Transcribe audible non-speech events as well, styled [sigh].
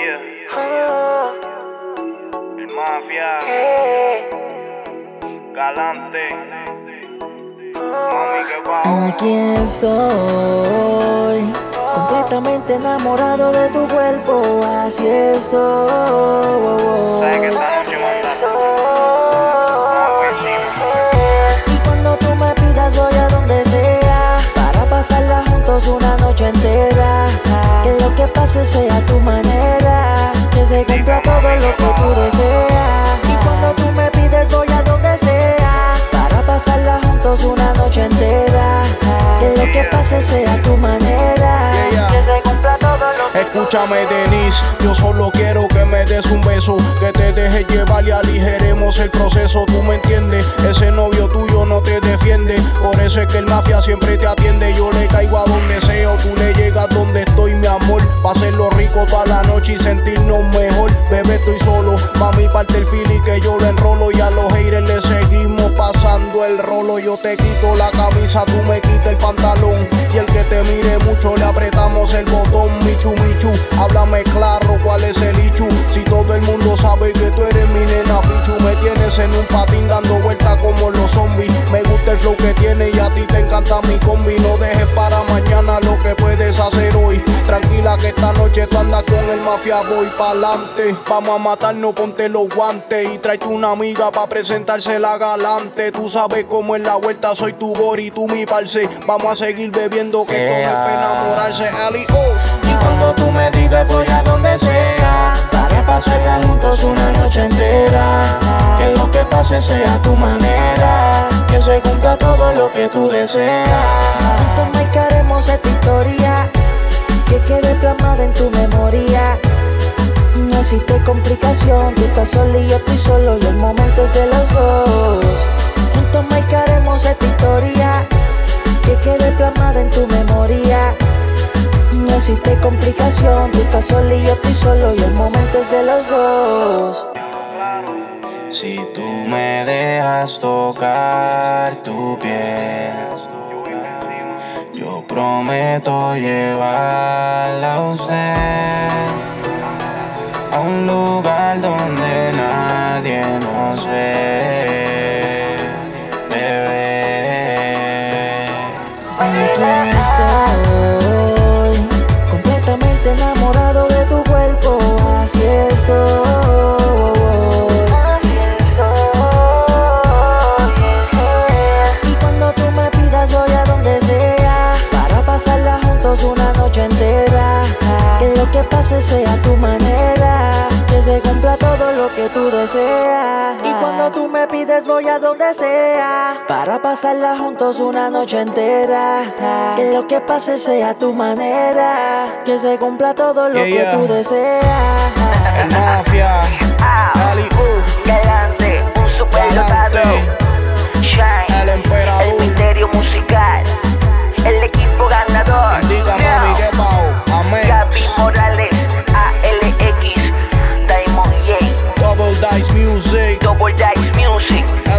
yeah. El mafia. Galante. Mami, que va. Aquí estoy, completamente enamorado de tu cuerpo, así estoy. Sabes que se cumpla todo lo que tú deseas. Y cuando tú me pides voy a donde sea, para pasarla juntos una noche entera. Que lo que pase sea tu manera, Escúchame, Denise, yo solo quiero que me des un beso, que te dejes llevar y aligeremos el proceso. Tú me entiendes, ese novio tuyo no te defiende, por eso es que el mafia siempre te atiende. Yo le caigo a donde sea, tú le llegas donde estoy, mi amor. Pa' hacerlo rico toda la noche y sentirnos mejor. Bebé, estoy solo, mami, parte el fili que yo lo enrolo y a los haters le seguimos pasando el rolo. Yo te quito la camisa, tú me quitas el pantalón y el que te mire mucho le apretamos el botón. Michu, Michu, háblame claro cuál que tú andas con el mafia, voy pa'lante. Vamos a matarnos, ponte los guantes y tráete una amiga pa' presentársela galante. Tú sabes cómo es la vuelta, soy tu bori, tú mi parce. Vamos a seguir bebiendo que esto no es para enamorarse. Ali, oh. Y cuando tú me digas voy a donde sea Para pasarla juntos una noche entera Que lo que pase sea tu manera Que se cumpla todo lo que tú deseas Juntos marcaremos esta historia No existe complicación. Tú estás solo y yo estoy solo Y el momento es de los dos. Juntos marcaremos esta historia Que quede plasmada en tu memoria. No existe complicación, tú estás solo y yo estoy solo y el momento es de los dos. Si tú me dejas tocar tu piel, yo prometo llevarla a usted a un lugar donde nadie nos ve, bebé. Aquí estoy, completamente enamorado de tu cuerpo, así estoy. Y cuando tú lo que tú deseas Y cuando tú me pides voy a donde sea Para pasarla juntos una noche entera Que lo que pase sea a tu manera Que se cumpla todo lo Yeah, que yeah. tú deseas [laughs] El mafia, Ali, oh. Galante, un. Galante. Music.